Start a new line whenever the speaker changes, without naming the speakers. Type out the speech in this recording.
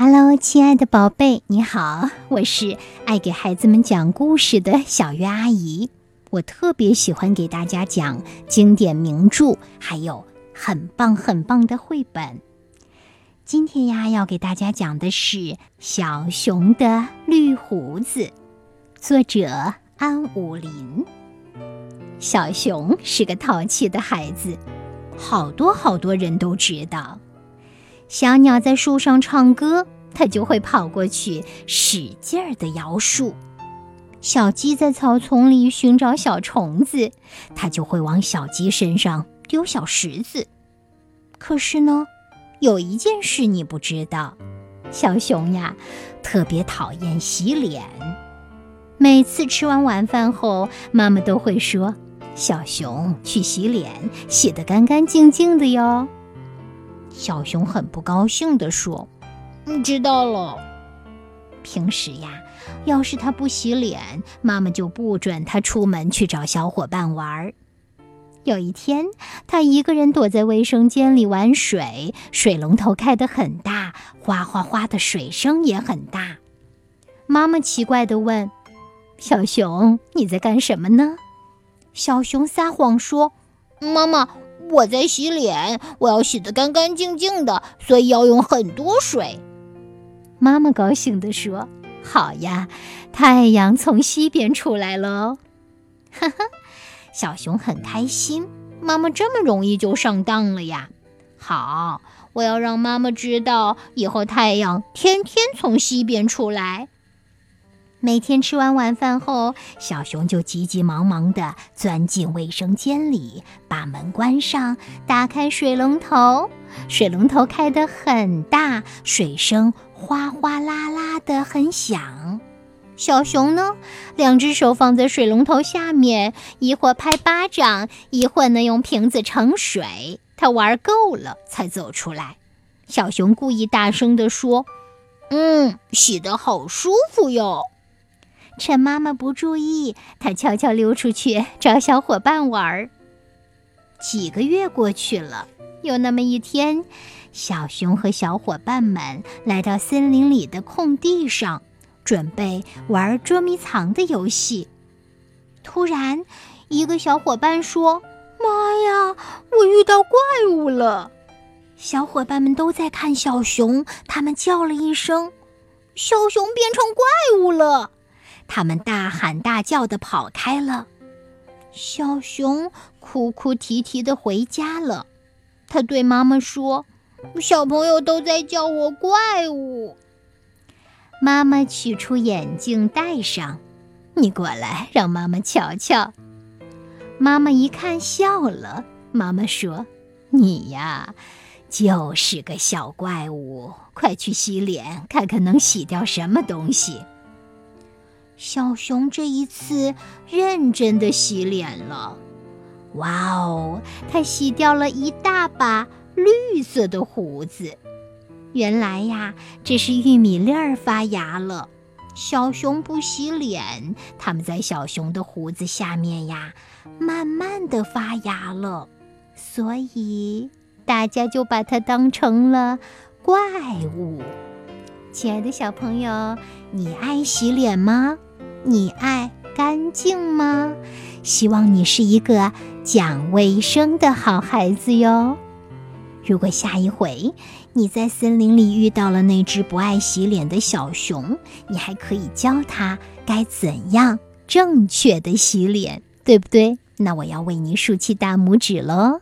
Hello，亲爱的宝贝，你好，我是爱给孩子们讲故事的小月阿姨。我特别喜欢给大家讲经典名著，还有很棒很棒的绘本。今天呀，要给大家讲的是《小熊的绿胡子》，作者安武林。小熊是个淘气的孩子，好多好多人都知道。小鸟在树上唱歌，它就会跑过去使劲儿地摇树；小鸡在草丛里寻找小虫子，它就会往小鸡身上丢小石子。可是呢，有一件事你不知道：小熊呀，特别讨厌洗脸。每次吃完晚饭后，妈妈都会说。小熊去洗脸，洗得干干净净的哟。小熊很不高兴地说：“
嗯，知道了。
平时呀，要是他不洗脸，妈妈就不准他出门去找小伙伴玩。有一天，他一个人躲在卫生间里玩水，水龙头开得很大，哗哗哗的水声也很大。妈妈奇怪地问：“小熊，你在干什么呢？”
小熊撒谎说：“妈妈，我在洗脸，我要洗得干干净净的，所以要用很多水。”
妈妈高兴地说：“好呀，太阳从西边出来了。”哈哈，小熊很开心，妈妈这么容易就上当了呀！好，我要让妈妈知道，以后太阳天天从西边出来。每天吃完晚饭后，小熊就急急忙忙地钻进卫生间里，把门关上，打开水龙头。水龙头开得很大，水声哗哗啦啦的很响。小熊呢，两只手放在水龙头下面，一会儿拍巴掌，一会儿呢用瓶子盛水。他玩够了才走出来。小熊故意大声地说：“
嗯，洗得好舒服哟。”
趁妈妈不注意，他悄悄溜出去找小伙伴玩儿。几个月过去了，有那么一天，小熊和小伙伴们来到森林里的空地上，准备玩捉迷藏的游戏。突然，一个小伙伴说：“
妈呀，我遇到怪物了！”
小伙伴们都在看小熊，他们叫了一声：“
小熊变成怪物了！”
他们大喊大叫的跑开了，小熊哭哭啼啼的回家了。他对妈妈说：“
小朋友都在叫我怪物。”
妈妈取出眼镜戴上，你过来让妈妈瞧瞧。妈妈一看笑了。妈妈说：“你呀，就是个小怪物，快去洗脸，看看能洗掉什么东西。”小熊这一次认真的洗脸了，哇哦，它洗掉了一大把绿色的胡子。原来呀，这是玉米粒儿发芽了。小熊不洗脸，它们在小熊的胡子下面呀，慢慢的发芽了。所以大家就把它当成了怪物。亲爱的小朋友，你爱洗脸吗？你爱干净吗？希望你是一个讲卫生的好孩子哟。如果下一回你在森林里遇到了那只不爱洗脸的小熊，你还可以教它该怎样正确的洗脸，对不对？那我要为你竖起大拇指喽。